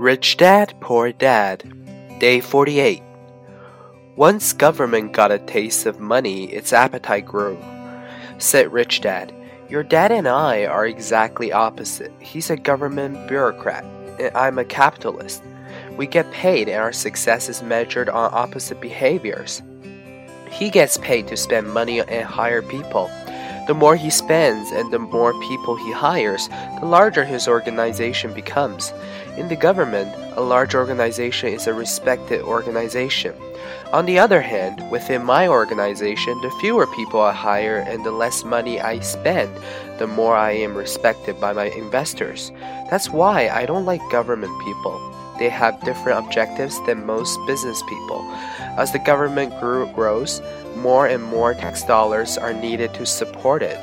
Rich Dad, Poor Dad, Day 48. Once government got a taste of money, its appetite grew. Said Rich Dad, Your dad and I are exactly opposite. He's a government bureaucrat, and I'm a capitalist. We get paid, and our success is measured on opposite behaviors. He gets paid to spend money and hire people. The more he spends and the more people he hires, the larger his organization becomes. In the government, a large organization is a respected organization. On the other hand, within my organization, the fewer people I hire and the less money I spend, the more I am respected by my investors. That's why I don't like government people. They have different objectives than most business people. As the government grew, grows, more and more tax dollars are needed to support it.